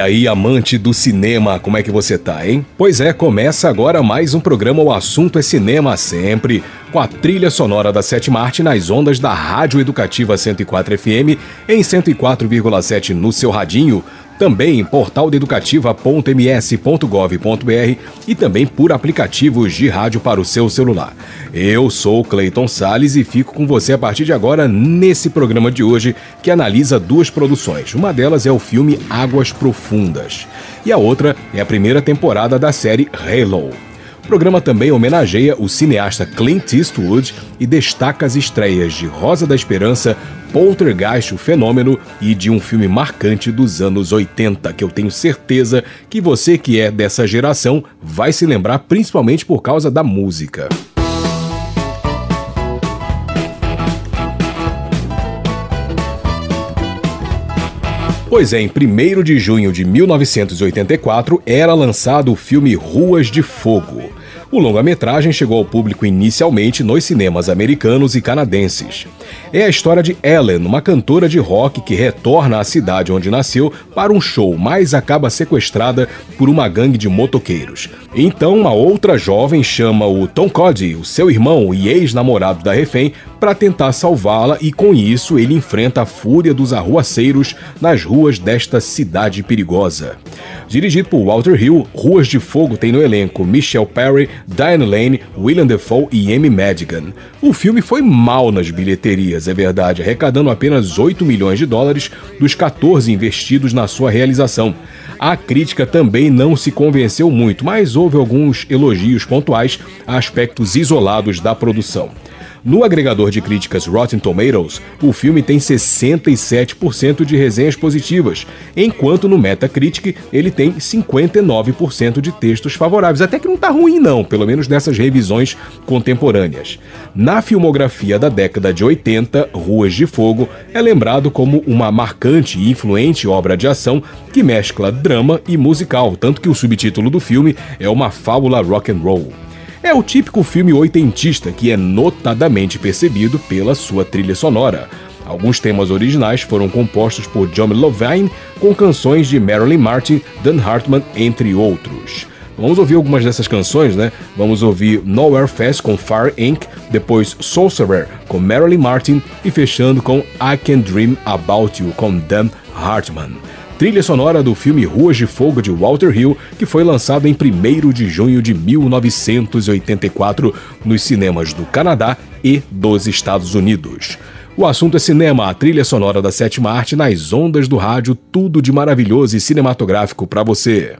E aí, amante do cinema, como é que você tá, hein? Pois é, começa agora mais um programa O Assunto é Cinema Sempre, com a trilha sonora da Sétima Arte nas ondas da Rádio Educativa 104 FM em 104,7 no seu radinho também em portaldeducativa.ms.gov.br e também por aplicativos de rádio para o seu celular. Eu sou Clayton Sales e fico com você a partir de agora nesse programa de hoje que analisa duas produções. Uma delas é o filme Águas Profundas e a outra é a primeira temporada da série Halo. Programa também homenageia o cineasta Clint Eastwood e destaca as estreias de Rosa da Esperança, Poltergeist, o fenômeno, e de um filme marcante dos anos 80, que eu tenho certeza que você que é dessa geração vai se lembrar principalmente por causa da música. Pois é, em 1 de junho de 1984 era lançado o filme Ruas de Fogo. O longa-metragem chegou ao público inicialmente nos cinemas americanos e canadenses. É a história de Ellen, uma cantora de rock que retorna à cidade onde nasceu para um show, mas acaba sequestrada por uma gangue de motoqueiros. Então, uma outra jovem chama o Tom Cody, o seu irmão e ex-namorado da refém, para tentar salvá-la e com isso ele enfrenta a fúria dos arruaceiros nas ruas desta cidade perigosa. Dirigido por Walter Hill, Ruas de Fogo tem no elenco Michelle Perry, Diane Lane, William Defoe e Amy Madigan. O filme foi mal nas bilheterias, é verdade, arrecadando apenas 8 milhões de dólares dos 14 investidos na sua realização. A crítica também não se convenceu muito, mas houve alguns elogios pontuais a aspectos isolados da produção. No agregador de críticas Rotten Tomatoes, o filme tem 67% de resenhas positivas, enquanto no Metacritic ele tem 59% de textos favoráveis. Até que não tá ruim não, pelo menos nessas revisões contemporâneas. Na filmografia da década de 80, Ruas de Fogo é lembrado como uma marcante e influente obra de ação que mescla drama e musical, tanto que o subtítulo do filme é uma fábula rock and roll. É o típico filme oitentista que é notadamente percebido pela sua trilha sonora. Alguns temas originais foram compostos por John Levine com canções de Marilyn Martin, Dan Hartman, entre outros. Vamos ouvir algumas dessas canções, né? Vamos ouvir Nowhere Fast com Fire Inc., depois Sorcerer com Marilyn Martin e fechando com I Can Dream About You com Dan Hartman trilha sonora do filme Ruas de Fogo de Walter Hill, que foi lançado em 1 de junho de 1984 nos cinemas do Canadá e dos Estados Unidos. O assunto é cinema, a trilha sonora da sétima arte nas ondas do rádio, tudo de maravilhoso e cinematográfico para você.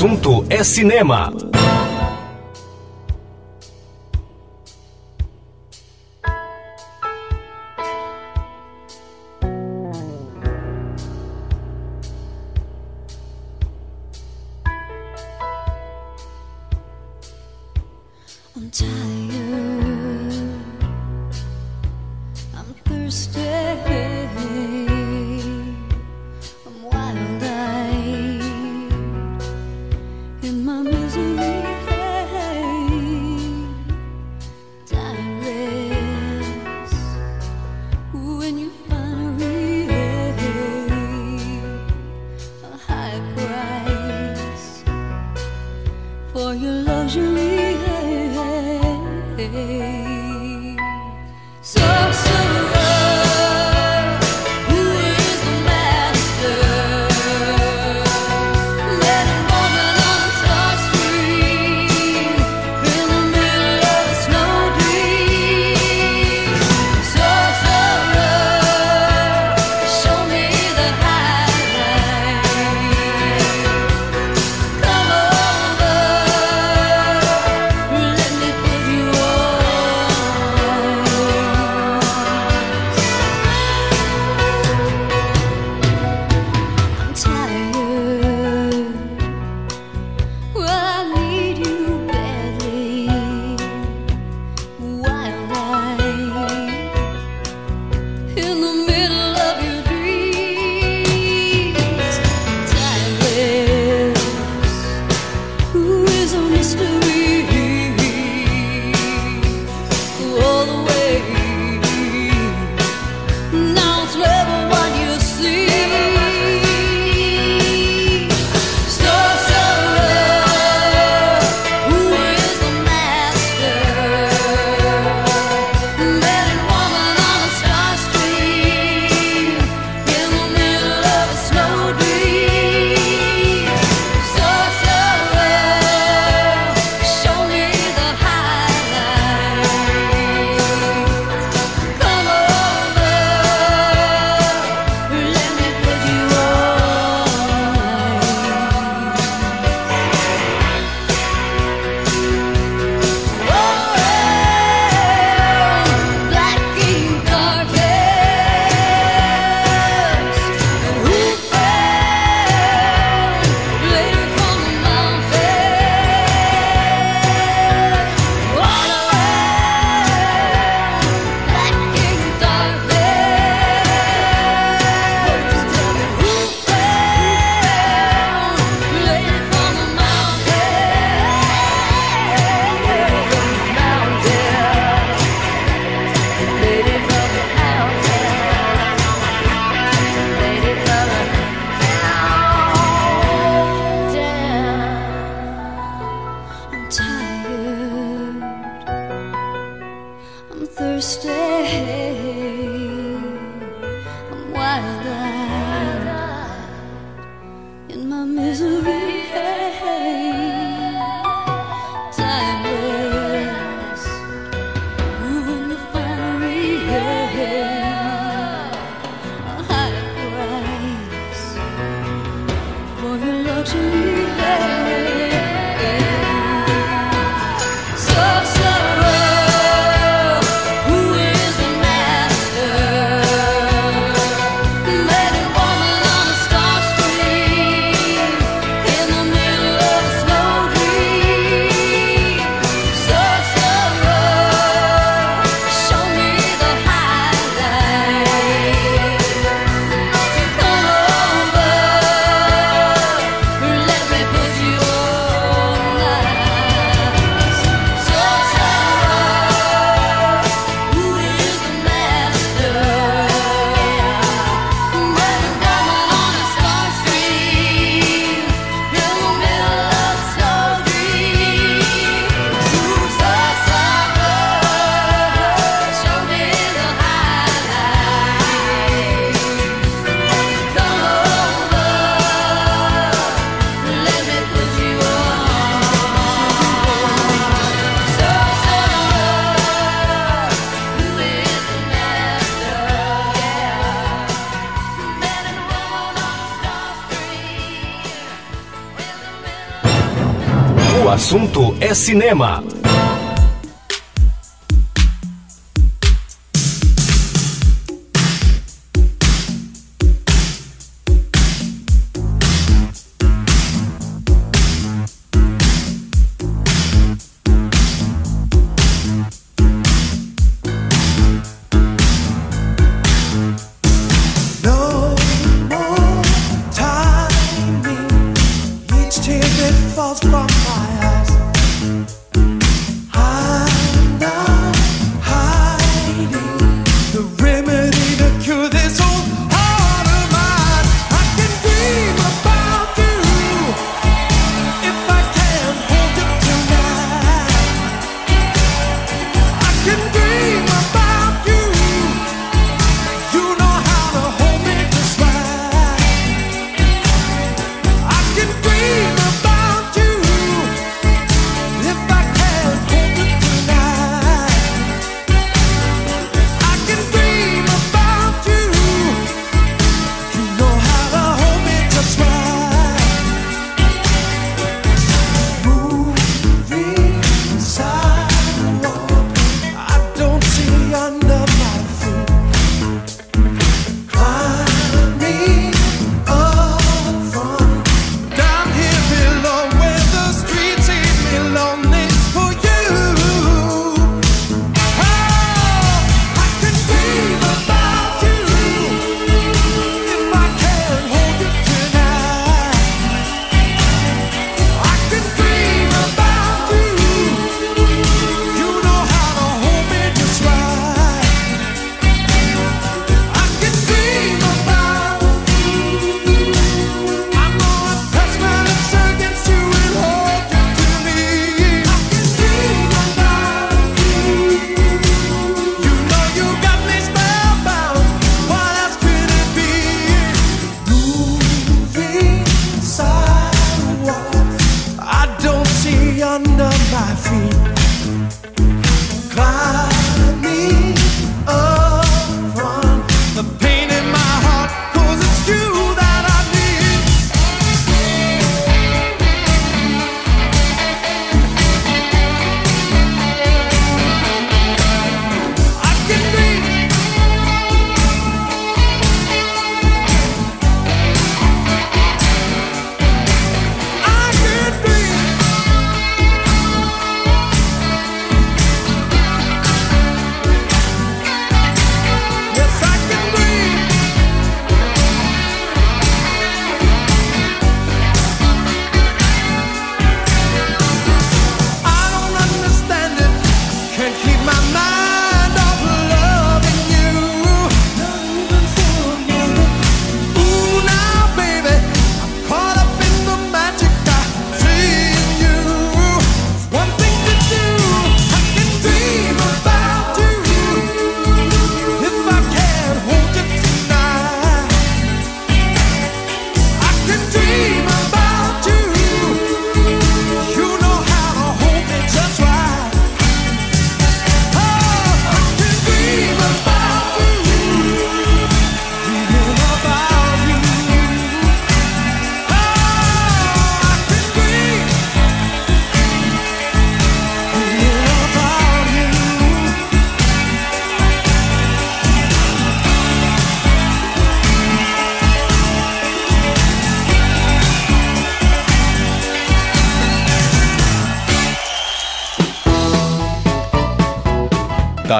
Assunto é cinema. your luxury. Hey, hey, hey. Cinema.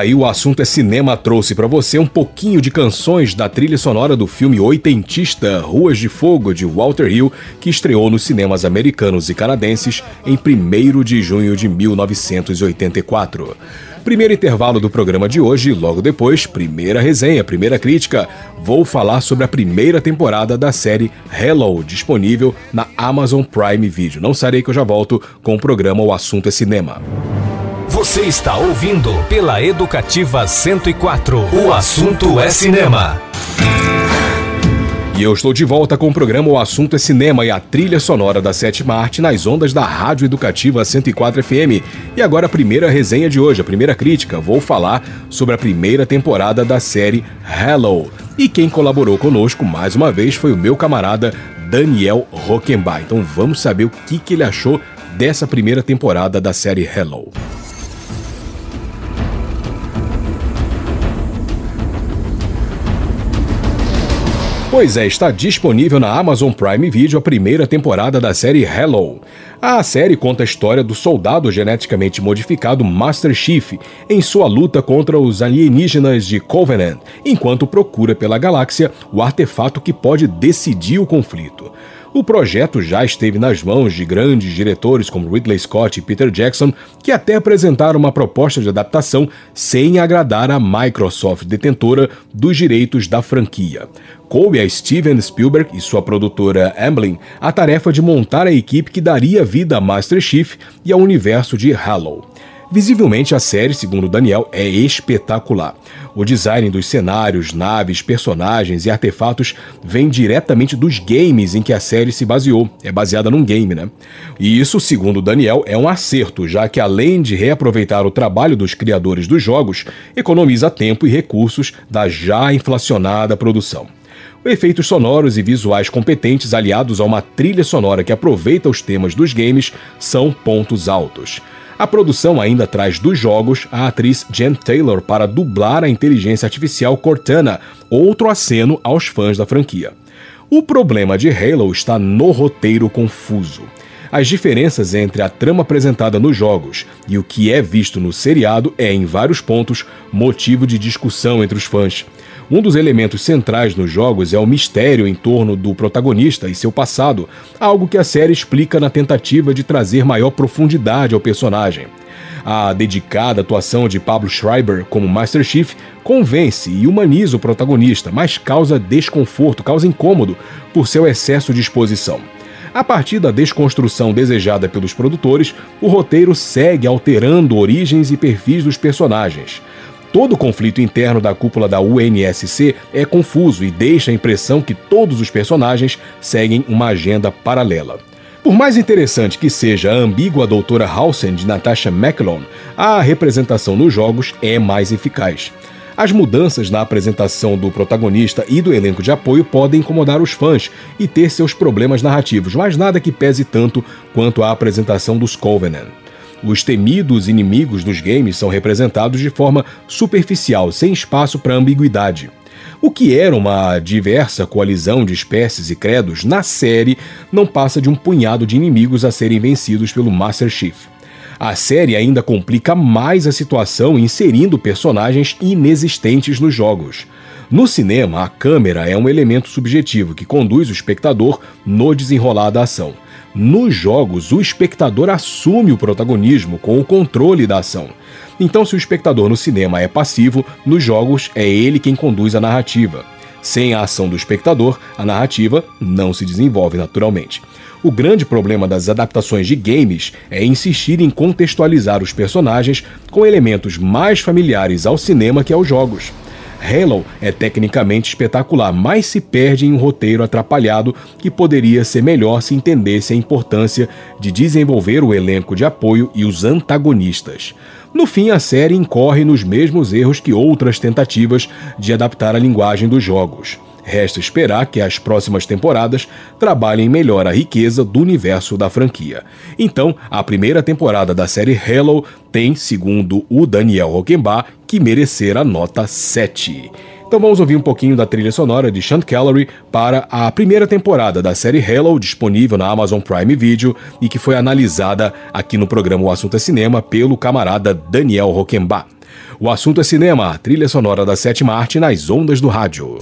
Aí o assunto é cinema trouxe para você um pouquinho de canções da trilha sonora do filme oitentista Ruas de Fogo de Walter Hill, que estreou nos cinemas americanos e canadenses em 1 de junho de 1984. Primeiro intervalo do programa de hoje, logo depois, primeira resenha, primeira crítica. Vou falar sobre a primeira temporada da série Hello, disponível na Amazon Prime Video. Não sarei que eu já volto com o programa O Assunto é Cinema. Você está ouvindo pela Educativa 104. O assunto é cinema. E eu estou de volta com o programa O Assunto é Cinema e a trilha sonora da sétima arte nas ondas da Rádio Educativa 104 FM. E agora a primeira resenha de hoje, a primeira crítica. Vou falar sobre a primeira temporada da série Hello. E quem colaborou conosco mais uma vez foi o meu camarada Daniel Rockenbach. Então vamos saber o que, que ele achou dessa primeira temporada da série Hello. Pois é, está disponível na Amazon Prime Video a primeira temporada da série Hello. A série conta a história do soldado geneticamente modificado Master Chief em sua luta contra os alienígenas de Covenant, enquanto procura pela galáxia o artefato que pode decidir o conflito. O projeto já esteve nas mãos de grandes diretores como Ridley Scott e Peter Jackson, que até apresentaram uma proposta de adaptação sem agradar a Microsoft, detentora dos direitos da franquia. Coube a Steven Spielberg e sua produtora Amblin a tarefa de montar a equipe que daria vida a Master Chief e ao universo de Halo. Visivelmente, a série, segundo Daniel, é espetacular. O design dos cenários, naves, personagens e artefatos vem diretamente dos games em que a série se baseou. É baseada num game, né? E isso, segundo Daniel, é um acerto, já que além de reaproveitar o trabalho dos criadores dos jogos, economiza tempo e recursos da já inflacionada produção. Efeitos sonoros e visuais competentes aliados a uma trilha sonora que aproveita os temas dos games são pontos altos. A produção ainda traz dos jogos a atriz Jen Taylor para dublar a inteligência artificial Cortana, outro aceno aos fãs da franquia. O problema de Halo está no roteiro confuso. As diferenças entre a trama apresentada nos jogos e o que é visto no seriado é, em vários pontos, motivo de discussão entre os fãs. Um dos elementos centrais nos jogos é o mistério em torno do protagonista e seu passado, algo que a série explica na tentativa de trazer maior profundidade ao personagem. A dedicada atuação de Pablo Schreiber como Master Chief convence e humaniza o protagonista, mas causa desconforto, causa incômodo por seu excesso de exposição. A partir da desconstrução desejada pelos produtores, o roteiro segue alterando origens e perfis dos personagens. Todo o conflito interno da cúpula da UNSC é confuso e deixa a impressão que todos os personagens seguem uma agenda paralela. Por mais interessante que seja a ambígua doutora Halsen de Natasha McElhone, a representação nos jogos é mais eficaz. As mudanças na apresentação do protagonista e do elenco de apoio podem incomodar os fãs e ter seus problemas narrativos, mas nada que pese tanto quanto a apresentação dos Covenant. Os temidos inimigos dos games são representados de forma superficial, sem espaço para ambiguidade. O que era uma diversa coalizão de espécies e credos, na série não passa de um punhado de inimigos a serem vencidos pelo Master Chief. A série ainda complica mais a situação inserindo personagens inexistentes nos jogos. No cinema, a câmera é um elemento subjetivo que conduz o espectador no desenrolar da ação. Nos jogos, o espectador assume o protagonismo com o controle da ação. Então, se o espectador no cinema é passivo, nos jogos é ele quem conduz a narrativa. Sem a ação do espectador, a narrativa não se desenvolve naturalmente. O grande problema das adaptações de games é insistir em contextualizar os personagens com elementos mais familiares ao cinema que aos jogos. Halo é tecnicamente espetacular, mas se perde em um roteiro atrapalhado que poderia ser melhor se entendesse a importância de desenvolver o elenco de apoio e os antagonistas. No fim, a série incorre nos mesmos erros que outras tentativas de adaptar a linguagem dos jogos. Resta esperar que as próximas temporadas trabalhem melhor a riqueza do universo da franquia. Então, a primeira temporada da série Halo tem, segundo o Daniel Rockenbach, que merecer a nota 7. Então vamos ouvir um pouquinho da trilha sonora de Sean Callery para a primeira temporada da série Halo, disponível na Amazon Prime Video e que foi analisada aqui no programa O Assunto é Cinema pelo camarada Daniel Rockenbach. O Assunto é Cinema, a trilha sonora da sétima arte nas ondas do rádio.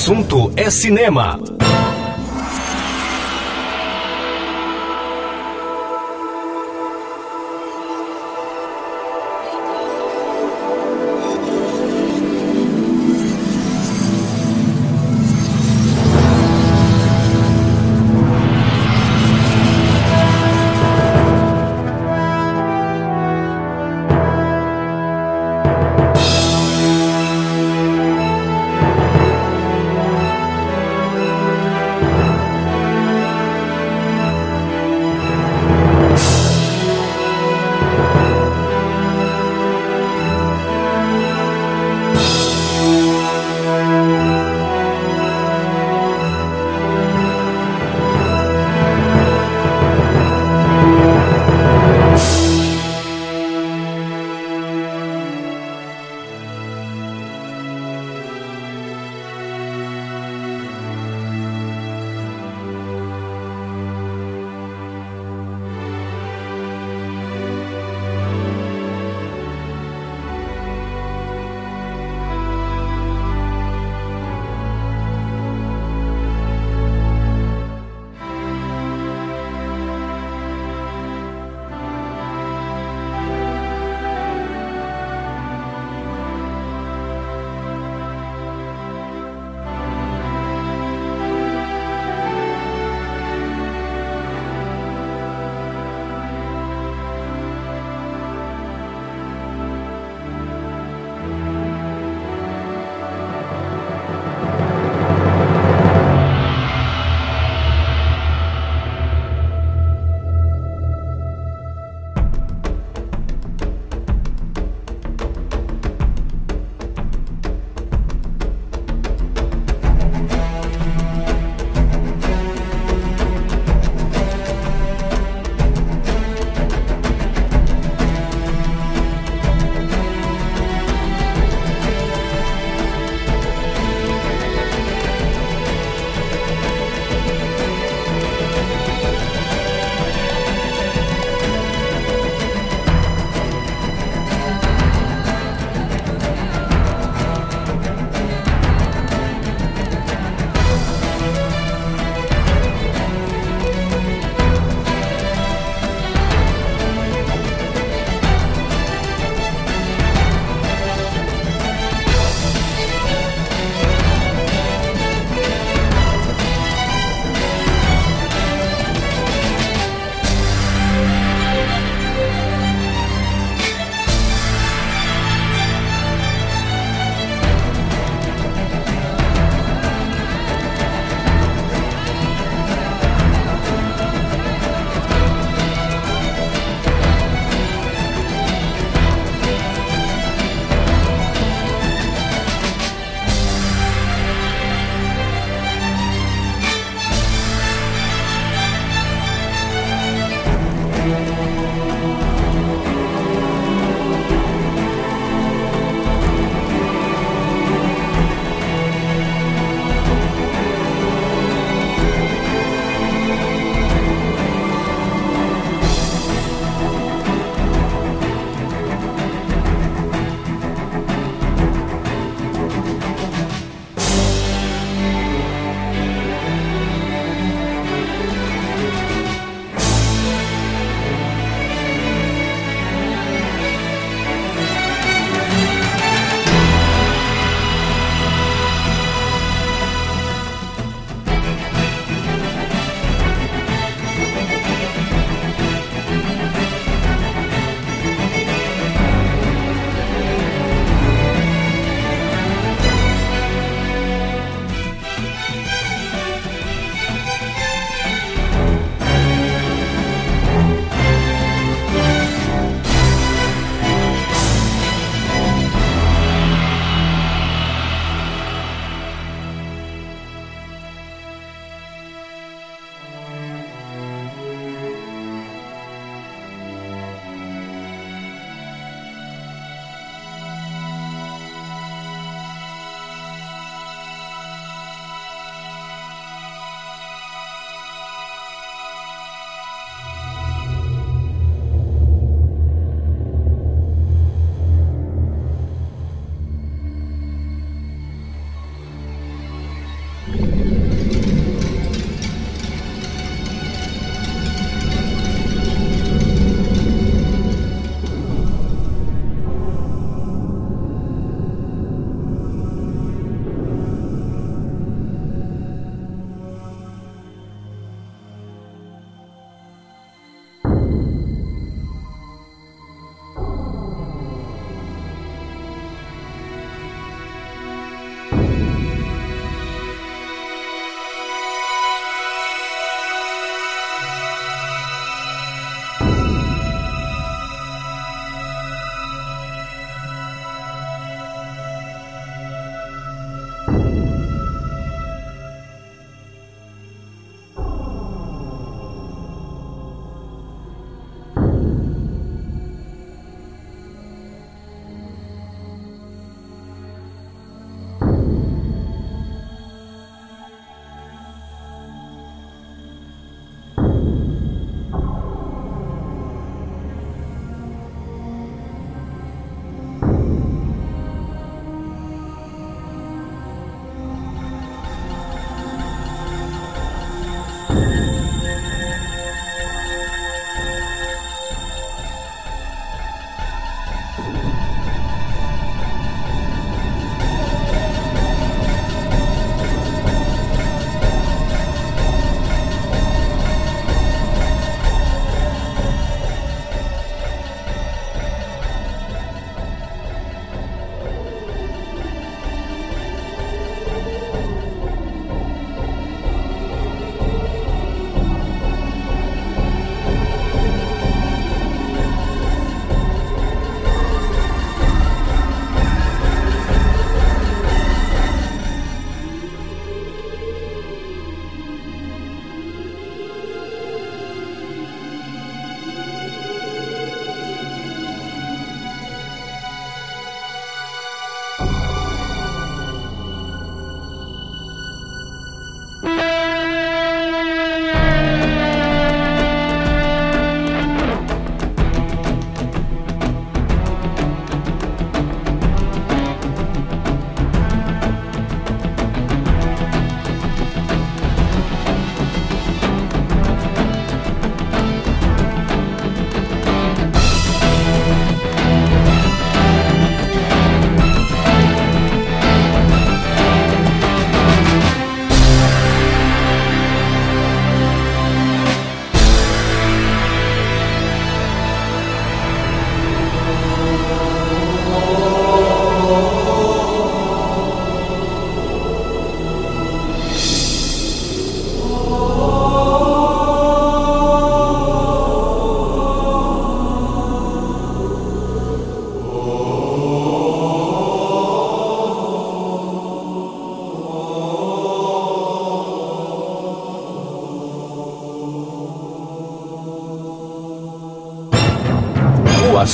Assunto é cinema.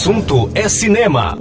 Assunto é cinema.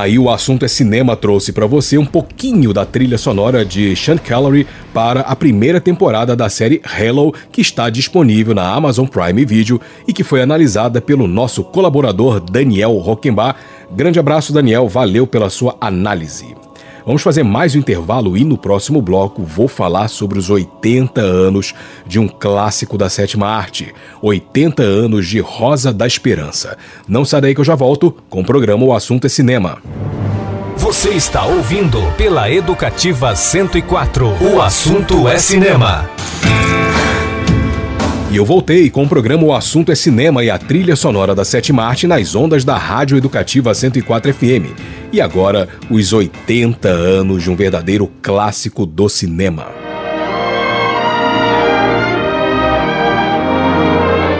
Daí o assunto é cinema trouxe para você um pouquinho da trilha sonora de Sean Callery para a primeira temporada da série Hello, que está disponível na Amazon Prime Video e que foi analisada pelo nosso colaborador Daniel Rockenbach. Grande abraço, Daniel, valeu pela sua análise. Vamos fazer mais um intervalo e no próximo bloco vou falar sobre os 80 anos de um clássico da sétima arte, 80 anos de Rosa da Esperança. Não sai daí que eu já volto com o programa O Assunto é Cinema. Você está ouvindo pela Educativa 104. O assunto é cinema. E eu voltei com o programa O Assunto é Cinema e a trilha sonora da Sétima Arte nas ondas da Rádio Educativa 104 FM. E agora, os 80 anos de um verdadeiro clássico do cinema.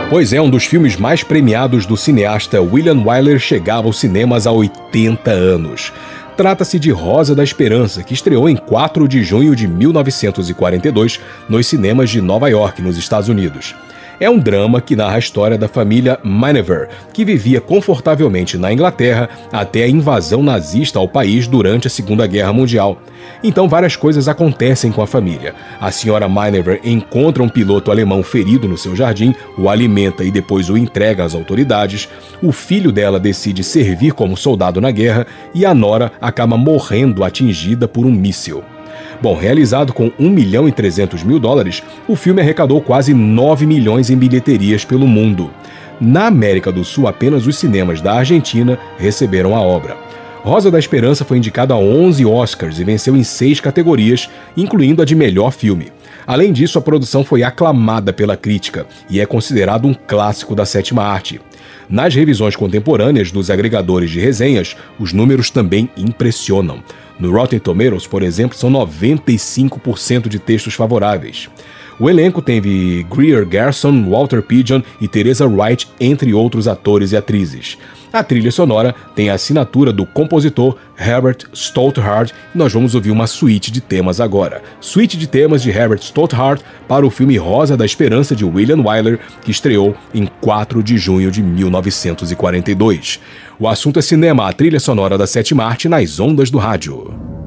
Pois é, um dos filmes mais premiados do cineasta William Wyler chegava aos cinemas há 80 anos. Trata-se de Rosa da Esperança, que estreou em 4 de junho de 1942 nos cinemas de Nova York, nos Estados Unidos. É um drama que narra a história da família Miniver, que vivia confortavelmente na Inglaterra até a invasão nazista ao país durante a Segunda Guerra Mundial. Então várias coisas acontecem com a família. A senhora Miniver encontra um piloto alemão ferido no seu jardim, o alimenta e depois o entrega às autoridades. O filho dela decide servir como soldado na guerra e a nora acaba morrendo atingida por um míssil. Bom, realizado com 1 milhão e 300 mil dólares, o filme arrecadou quase 9 milhões em bilheterias pelo mundo. Na América do Sul, apenas os cinemas da Argentina receberam a obra. Rosa da Esperança foi indicado a 11 Oscars e venceu em seis categorias, incluindo a de melhor filme. Além disso, a produção foi aclamada pela crítica e é considerado um clássico da sétima arte. Nas revisões contemporâneas dos agregadores de resenhas, os números também impressionam. No Rotten Tomatoes, por exemplo, são 95% de textos favoráveis. O elenco teve Greer Garson, Walter Pidgeon e Teresa Wright, entre outros atores e atrizes. A trilha sonora tem a assinatura do compositor Herbert Stolthart e nós vamos ouvir uma suíte de temas agora. Suíte de temas de Herbert Stolthart para o filme Rosa da Esperança de William Wyler, que estreou em 4 de junho de 1942. O assunto é cinema, a trilha sonora da sétima arte nas ondas do rádio.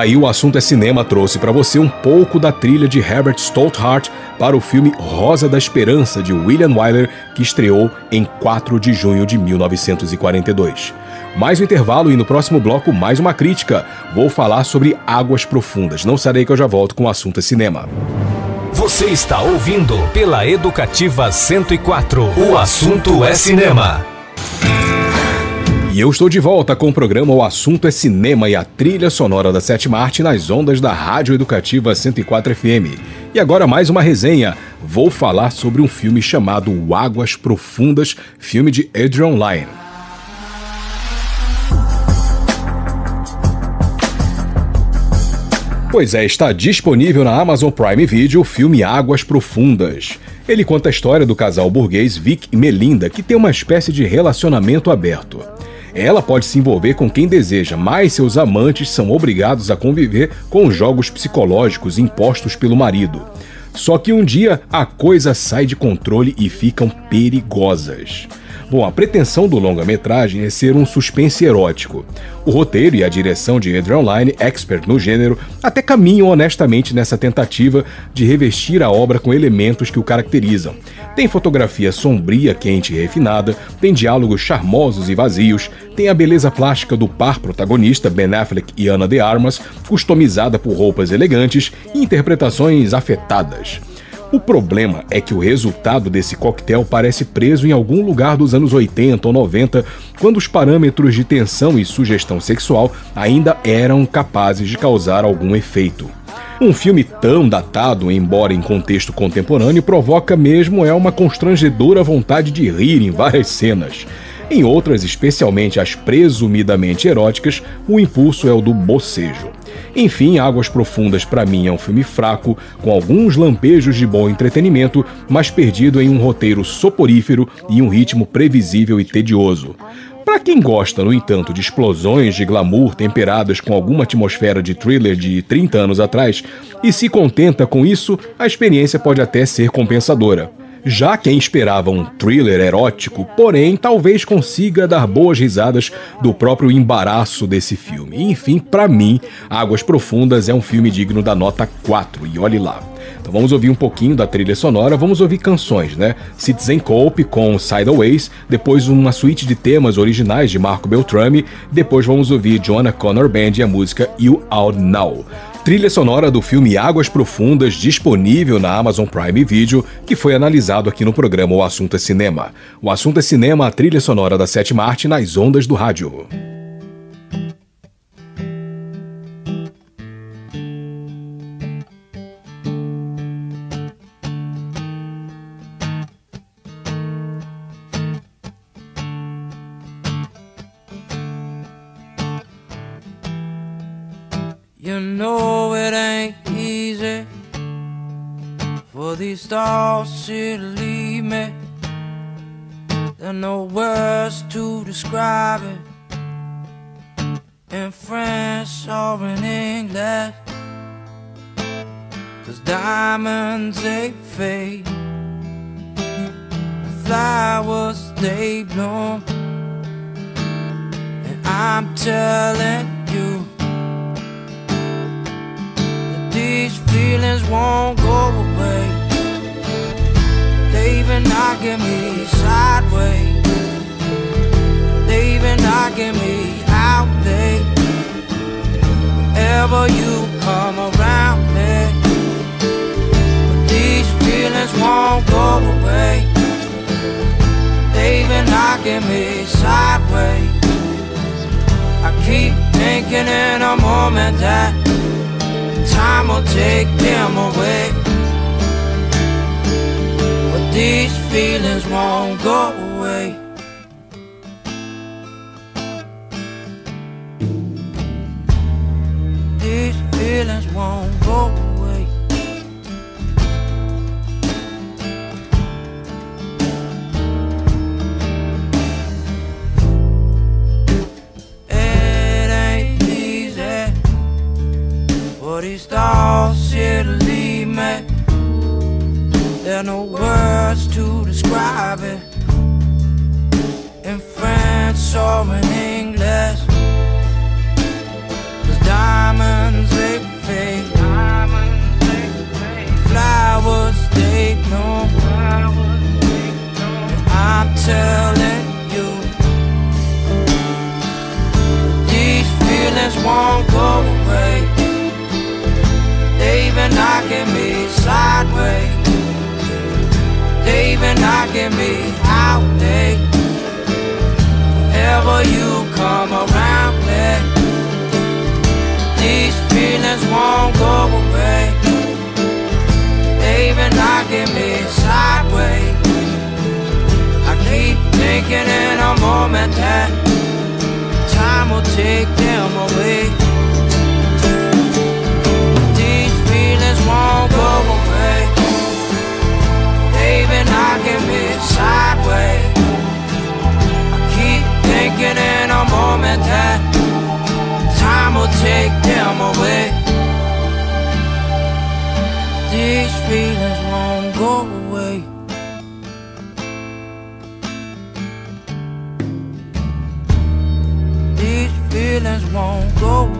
Daí o assunto é cinema trouxe para você um pouco da trilha de Herbert Stolthart para o filme Rosa da Esperança de William Wyler, que estreou em 4 de junho de 1942. Mais um intervalo e no próximo bloco mais uma crítica. Vou falar sobre Águas Profundas. Não sarei que eu já volto com o assunto é cinema. Você está ouvindo pela Educativa 104. O assunto é cinema. Eu estou de volta com o programa O Assunto é Cinema e a trilha sonora da Sete Arte nas ondas da Rádio Educativa 104 FM. E agora mais uma resenha. Vou falar sobre um filme chamado Águas Profundas, filme de Adrian Lyne. Pois é, está disponível na Amazon Prime Video o filme Águas Profundas. Ele conta a história do casal burguês Vic e Melinda, que tem uma espécie de relacionamento aberto. Ela pode se envolver com quem deseja, mas seus amantes são obrigados a conviver com os jogos psicológicos impostos pelo marido. Só que um dia a coisa sai de controle e ficam perigosas. Bom, a pretensão do longa-metragem é ser um suspense erótico. O roteiro e a direção de Adrian Lyne, expert no gênero, até caminham honestamente nessa tentativa de revestir a obra com elementos que o caracterizam. Tem fotografia sombria, quente e refinada, tem diálogos charmosos e vazios, tem a beleza plástica do par protagonista Ben Affleck e Ana de Armas, customizada por roupas elegantes e interpretações afetadas. O problema é que o resultado desse coquetel parece preso em algum lugar dos anos 80 ou 90, quando os parâmetros de tensão e sugestão sexual ainda eram capazes de causar algum efeito. Um filme tão datado, embora em contexto contemporâneo, provoca mesmo é uma constrangedora vontade de rir em várias cenas. Em outras, especialmente as presumidamente eróticas, o impulso é o do bocejo. Enfim, Águas Profundas para mim é um filme fraco, com alguns lampejos de bom entretenimento, mas perdido em um roteiro soporífero e um ritmo previsível e tedioso. Para quem gosta, no entanto, de explosões de glamour temperadas com alguma atmosfera de thriller de 30 anos atrás e se contenta com isso, a experiência pode até ser compensadora. Já quem esperava um thriller erótico, porém, talvez consiga dar boas risadas do próprio embaraço desse filme. Enfim, para mim, Águas Profundas é um filme digno da nota 4, e olhe lá. Então vamos ouvir um pouquinho da trilha sonora, vamos ouvir canções, né? Citizen Cope com Sideways, depois uma suíte de temas originais de Marco Beltrame, depois vamos ouvir Jonah Connor Band e a música You Out Now. Trilha sonora do filme Águas Profundas, disponível na Amazon Prime Video, que foi analisado aqui no programa O Assunto é Cinema. O Assunto é Cinema, a trilha sonora da sétima arte nas ondas do rádio. Thoughts to leave me. There are no words to describe it in French or in English. Cause diamonds they fade, and flowers they bloom. And I'm telling you That these feelings won't go away. They even knocking me sideways. They even knocking me out late. Whenever you come around me, but these feelings won't go away. They even knocking me sideways. I keep thinking in a moment that time will take them away. These feelings won't go away. These feelings won't go away. It ain't easy for these thoughts here to leave me. There are no words to describe it. In French or in English Cause diamonds, they fade Flowers, they know. And I'm telling you These feelings won't go away. They've been knocking me sideways out, hey. Whenever you come around me, these feelings won't go away. Baby, knocking me sideways. I keep thinking in a moment that time will take them away. Sideways. I keep thinking in a moment that time will take them away. These feelings won't go away. These feelings won't go away.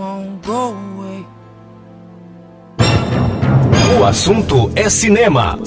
Won't go away. O assunto é cinema.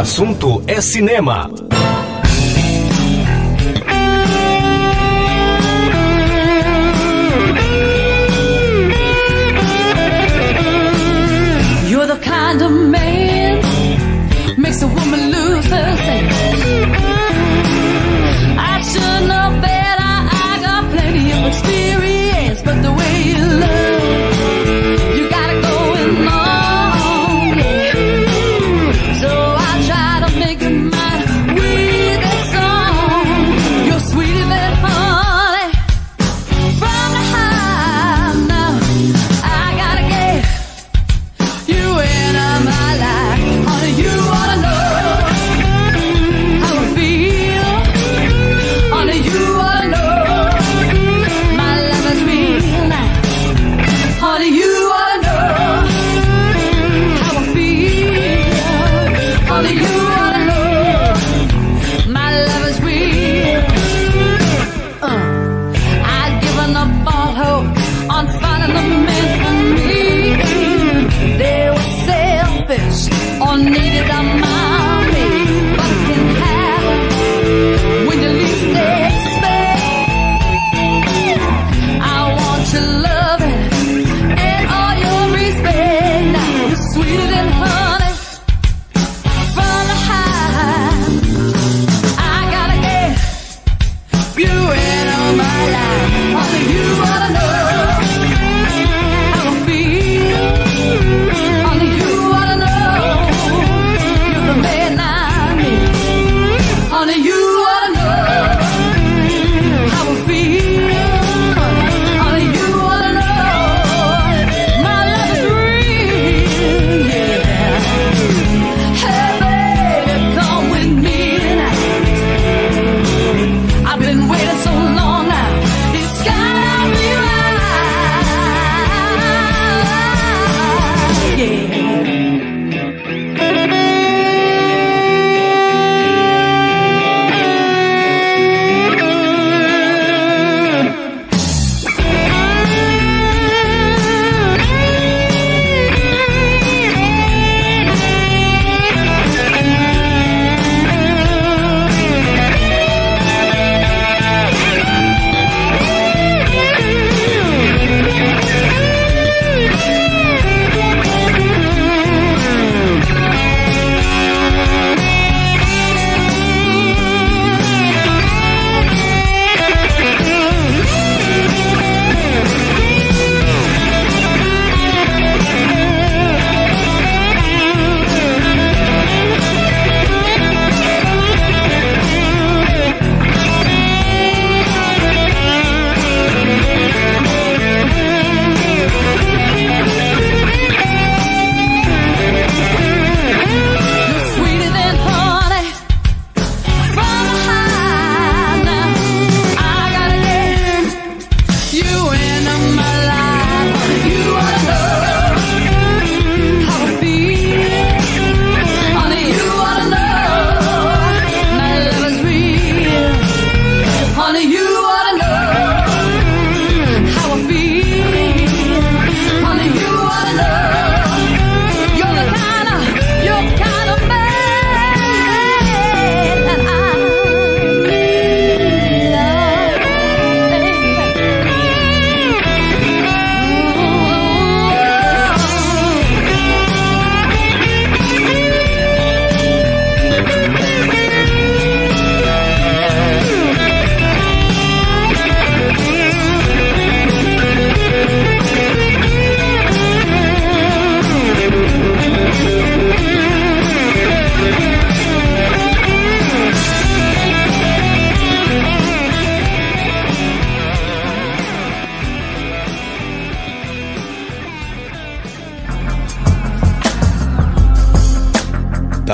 assunto é cinema. You're the kind of man makes a woman lose her sense.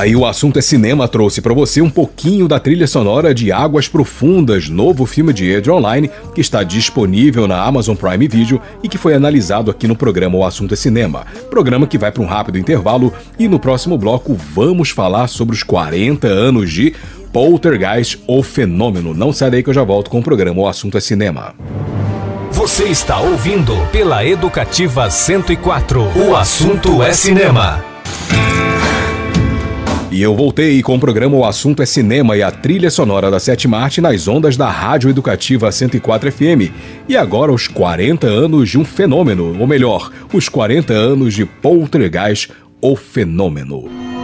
E o assunto é cinema trouxe para você um pouquinho da trilha sonora de Águas Profundas, novo filme de Edge Online, que está disponível na Amazon Prime Video e que foi analisado aqui no programa O Assunto é Cinema. Programa que vai para um rápido intervalo e no próximo bloco vamos falar sobre os 40 anos de Poltergeist, o fenômeno. Não sai daí que eu já volto com o programa O Assunto é Cinema. Você está ouvindo pela Educativa 104. O assunto é cinema. E eu voltei com o programa O Assunto é Cinema e a trilha sonora da Sétima Arte nas ondas da Rádio Educativa 104 FM. E agora os 40 anos de um fenômeno, ou melhor, os 40 anos de Poltergeist, o fenômeno.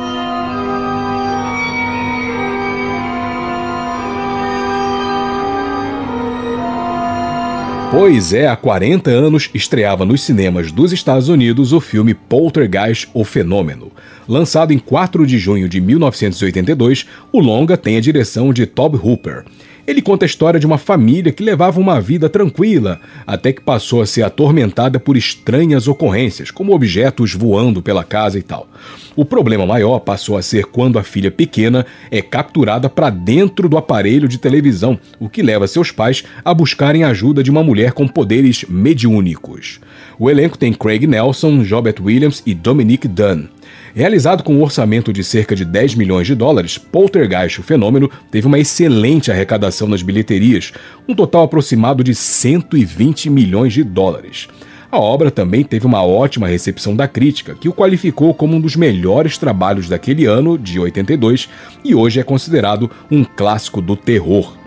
Pois é, há 40 anos estreava nos cinemas dos Estados Unidos o filme Poltergeist, o Fenômeno. Lançado em 4 de junho de 1982, o longa tem a direção de Tob Hooper. Ele conta a história de uma família que levava uma vida tranquila, até que passou a ser atormentada por estranhas ocorrências, como objetos voando pela casa e tal. O problema maior passou a ser quando a filha pequena é capturada para dentro do aparelho de televisão, o que leva seus pais a buscarem a ajuda de uma mulher com poderes mediúnicos. O elenco tem Craig Nelson, Jobert Williams e Dominic Dunn. Realizado com um orçamento de cerca de 10 milhões de dólares, Poltergeist, o fenômeno, teve uma excelente arrecadação nas bilheterias, um total aproximado de 120 milhões de dólares. A obra também teve uma ótima recepção da crítica, que o qualificou como um dos melhores trabalhos daquele ano, de 82, e hoje é considerado um clássico do terror.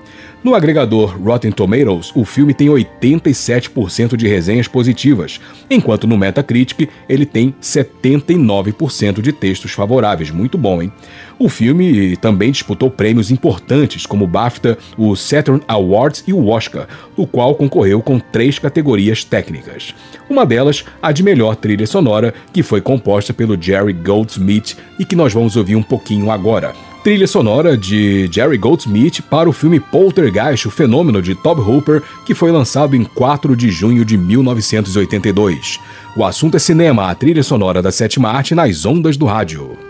No agregador Rotten Tomatoes, o filme tem 87% de resenhas positivas, enquanto no Metacritic ele tem 79% de textos favoráveis. Muito bom, hein? O filme também disputou prêmios importantes, como o BAFTA, o Saturn Awards e o Oscar, o qual concorreu com três categorias técnicas. Uma delas, a de melhor trilha sonora, que foi composta pelo Jerry Goldsmith e que nós vamos ouvir um pouquinho agora trilha sonora de Jerry Goldsmith para o filme Poltergeist, o fenômeno de Tob Hooper, que foi lançado em 4 de junho de 1982. O assunto é cinema, a trilha sonora da sétima arte nas ondas do rádio.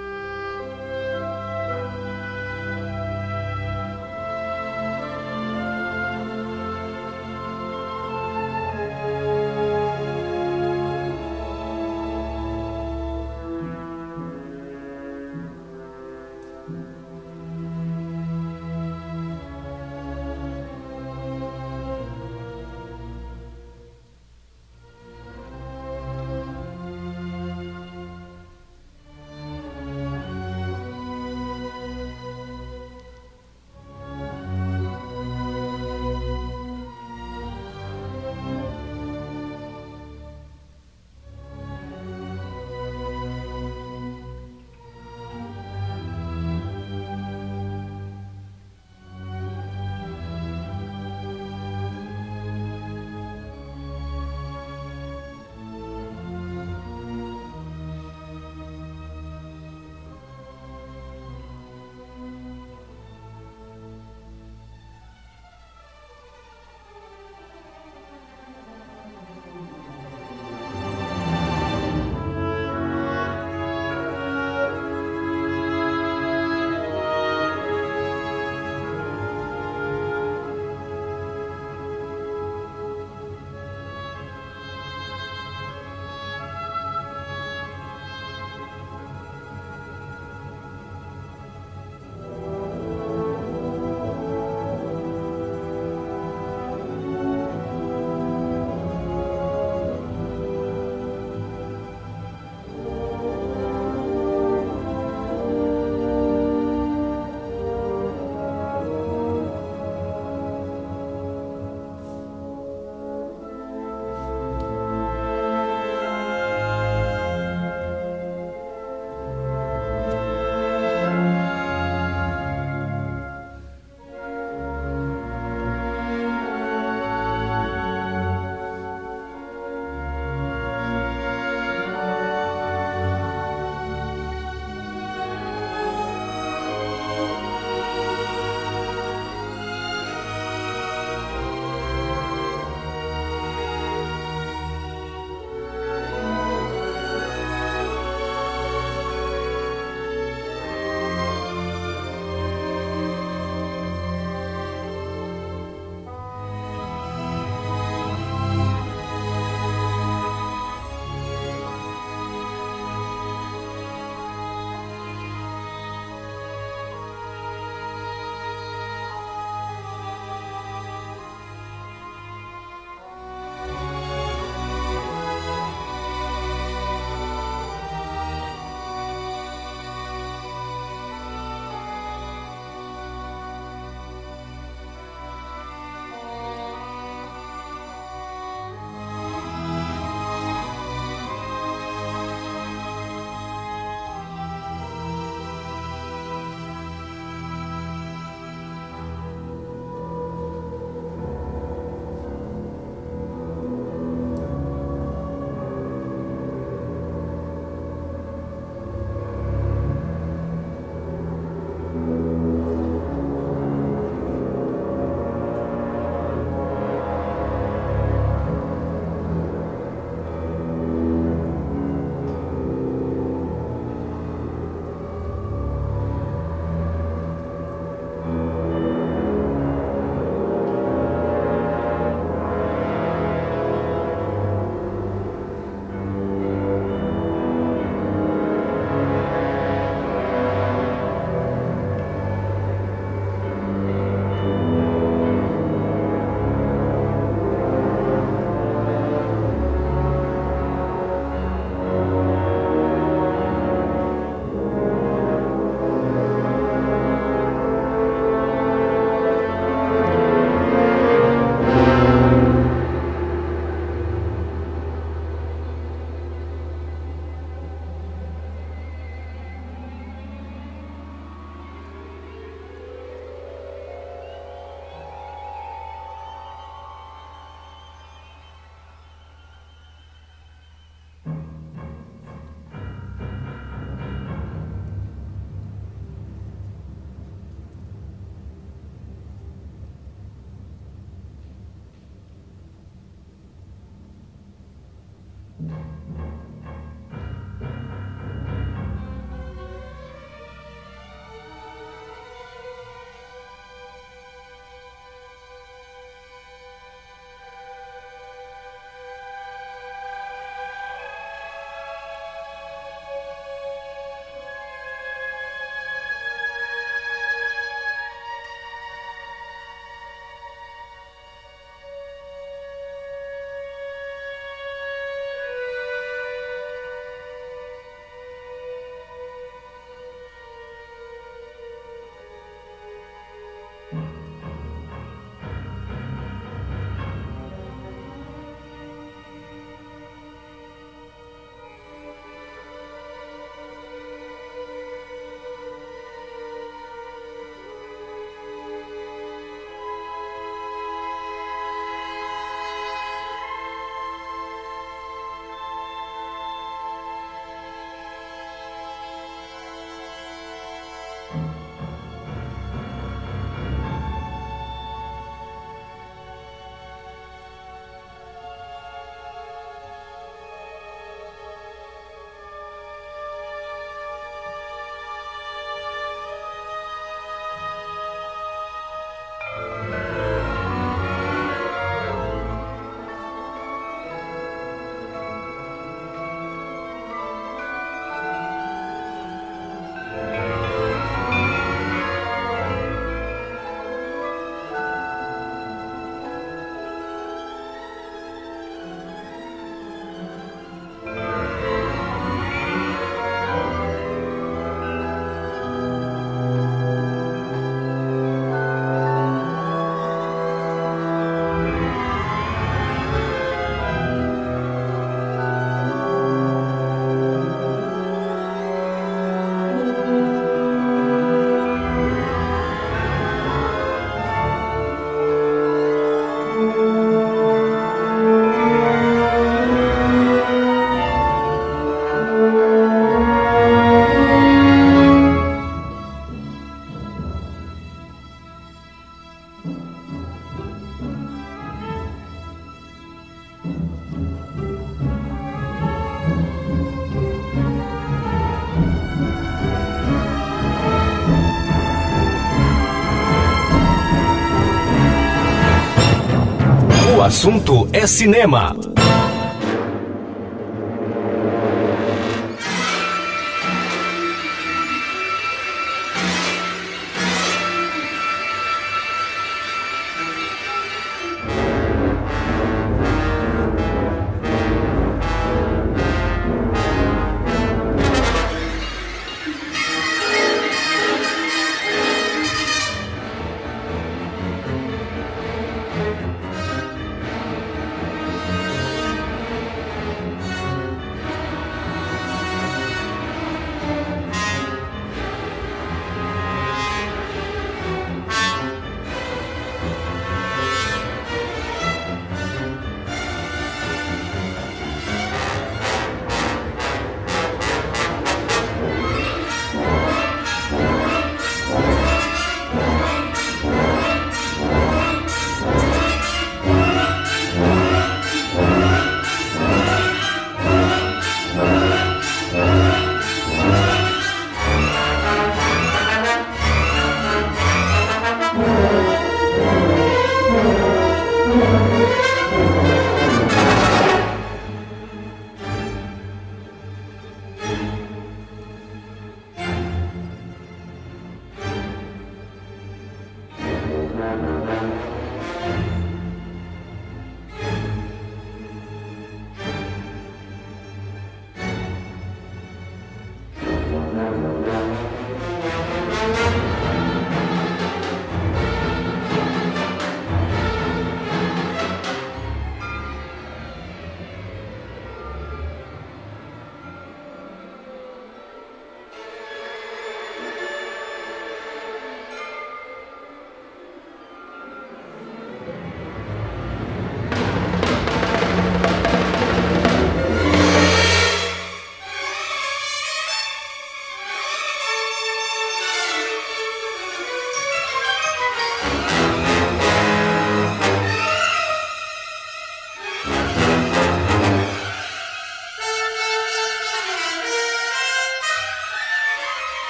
O assunto é cinema.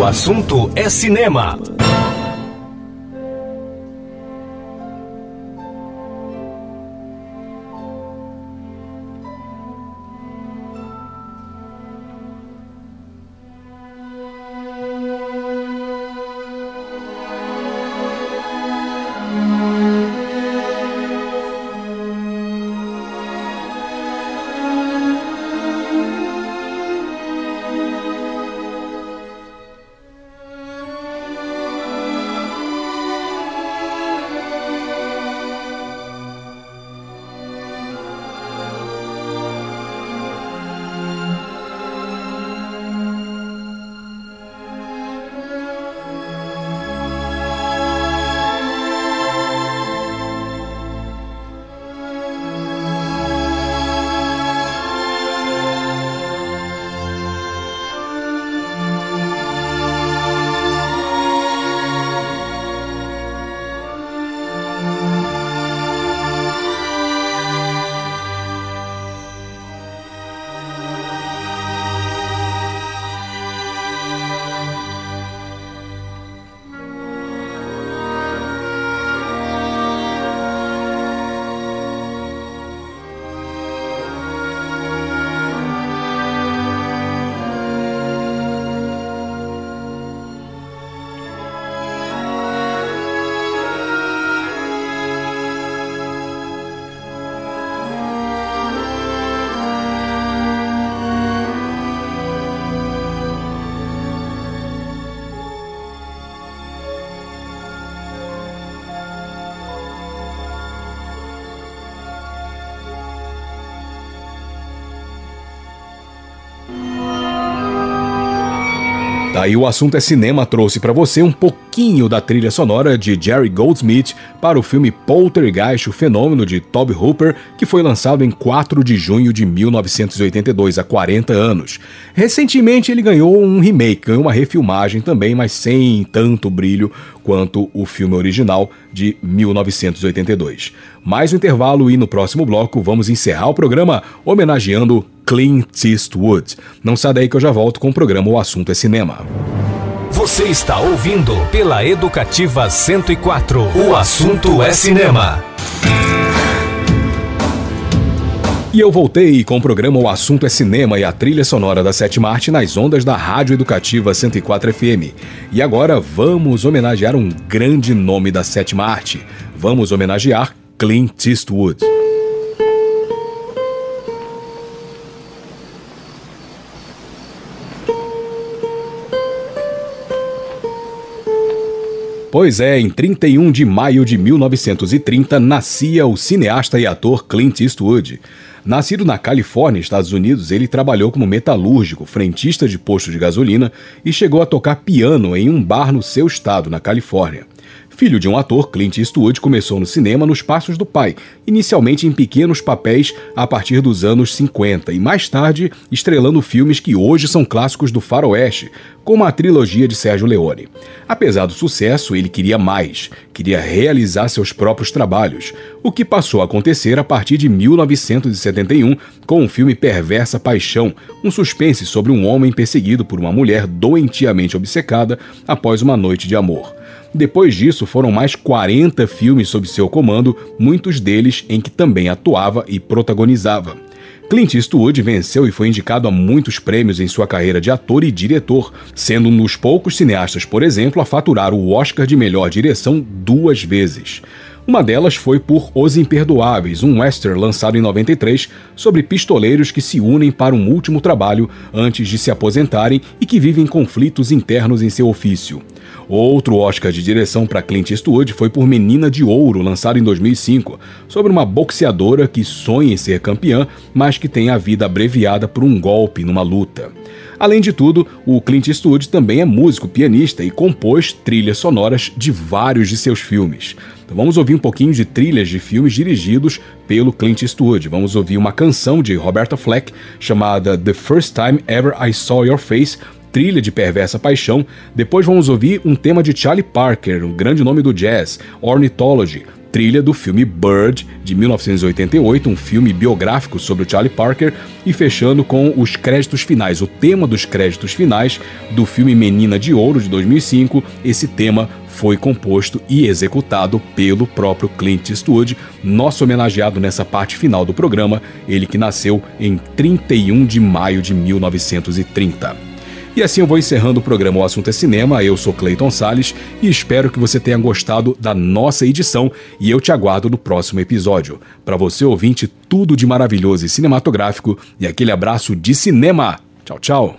O assunto é cinema. Daí o assunto é cinema trouxe para você um pouquinho da trilha sonora de Jerry Goldsmith para o filme Poltergeist, o fenômeno de Toby Hooper, que foi lançado em 4 de junho de 1982, há 40 anos. Recentemente ele ganhou um remake, uma refilmagem também, mas sem tanto brilho quanto o filme original de 1982. Mais um intervalo e no próximo bloco vamos encerrar o programa homenageando Clint Eastwood. Não sai daí que eu já volto com o programa O Assunto é Cinema. Você está ouvindo pela Educativa 104. O assunto é cinema. E eu voltei com o programa O Assunto é Cinema e a trilha sonora da Sétima Arte nas ondas da Rádio Educativa 104 FM. E agora vamos homenagear um grande nome da Sétima Arte. Vamos homenagear Clint Eastwood. Pois é, em 31 de maio de 1930 nascia o cineasta e ator Clint Eastwood. Nascido na Califórnia, Estados Unidos, ele trabalhou como metalúrgico, frentista de posto de gasolina e chegou a tocar piano em um bar no seu estado, na Califórnia. Filho de um ator, Clint Eastwood começou no cinema nos passos do pai, inicialmente em pequenos papéis a partir dos anos 50 e mais tarde estrelando filmes que hoje são clássicos do faroeste, como a trilogia de Sérgio Leone. Apesar do sucesso, ele queria mais, queria realizar seus próprios trabalhos, o que passou a acontecer a partir de 1971 com o filme Perversa Paixão, um suspense sobre um homem perseguido por uma mulher doentiamente obcecada após uma noite de amor. Depois disso, foram mais 40 filmes sob seu comando, muitos deles em que também atuava e protagonizava. Clint Eastwood venceu e foi indicado a muitos prêmios em sua carreira de ator e diretor, sendo um dos poucos cineastas, por exemplo, a faturar o Oscar de melhor direção duas vezes. Uma delas foi por Os Imperdoáveis, um western lançado em 93 sobre pistoleiros que se unem para um último trabalho antes de se aposentarem e que vivem conflitos internos em seu ofício. Outro Oscar de direção para Clint Eastwood foi por Menina de Ouro, lançado em 2005, sobre uma boxeadora que sonha em ser campeã, mas que tem a vida abreviada por um golpe numa luta. Além de tudo, o Clint Eastwood também é músico, pianista e compôs trilhas sonoras de vários de seus filmes. Então vamos ouvir um pouquinho de trilhas de filmes dirigidos pelo Clint Eastwood. Vamos ouvir uma canção de Roberta Fleck chamada The First Time Ever I Saw Your Face, trilha de Perversa Paixão. Depois vamos ouvir um tema de Charlie Parker, um grande nome do jazz, Ornithology, trilha do filme Bird, de 1988, um filme biográfico sobre o Charlie Parker, e fechando com os créditos finais, o tema dos créditos finais do filme Menina de Ouro, de 2005. Esse tema foi composto e executado pelo próprio Clint Eastwood, nosso homenageado nessa parte final do programa, ele que nasceu em 31 de maio de 1930. E assim eu vou encerrando o programa O Assunto é Cinema. Eu sou Clayton Sales e espero que você tenha gostado da nossa edição e eu te aguardo no próximo episódio. Para você ouvinte, tudo de maravilhoso e cinematográfico e aquele abraço de cinema. Tchau, tchau.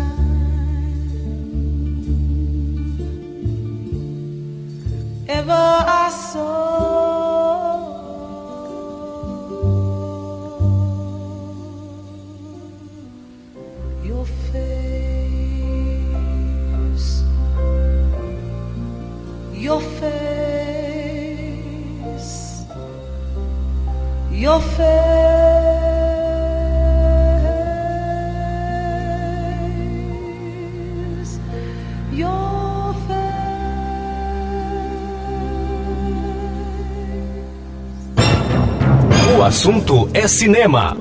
assunto é cinema.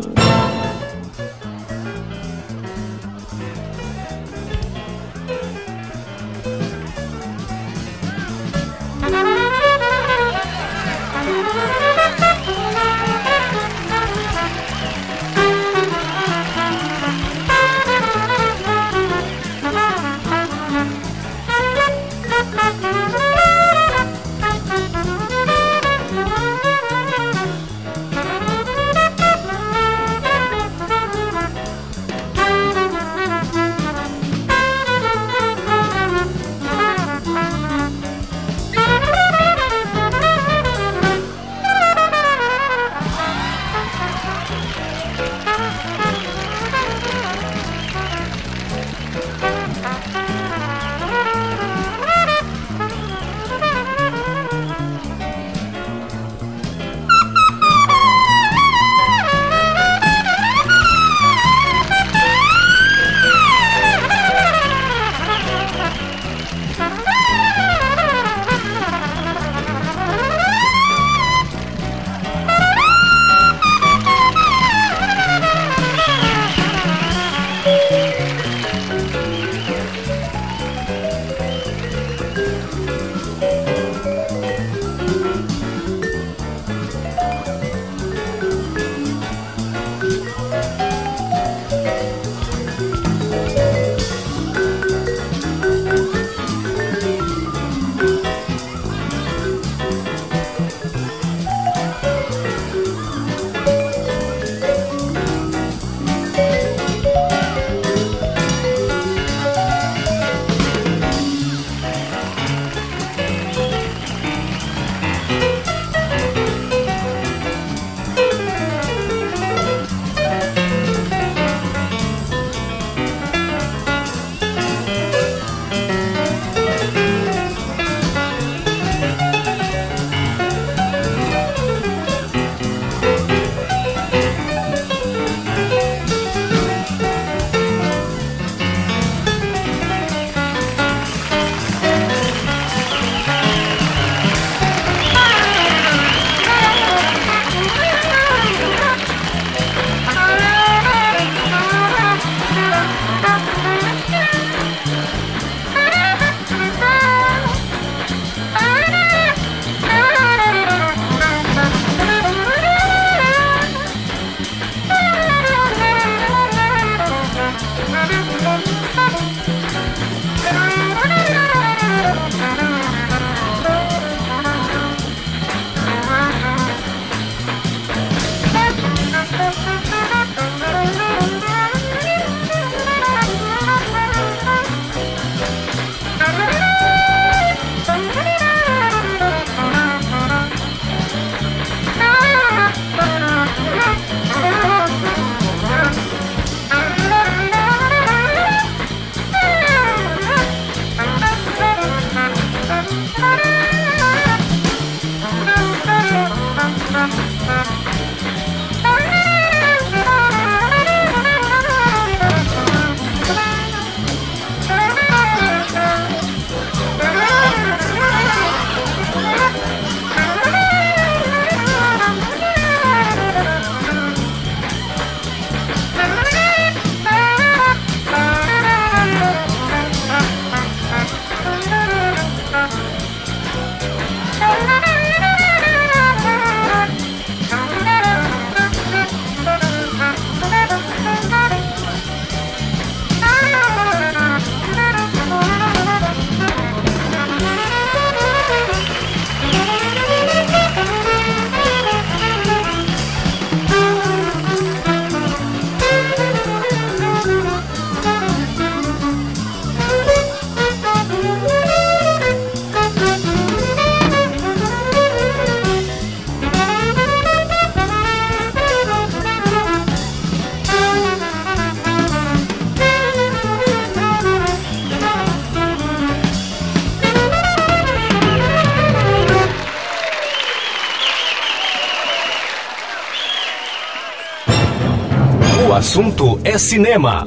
Assunto é cinema.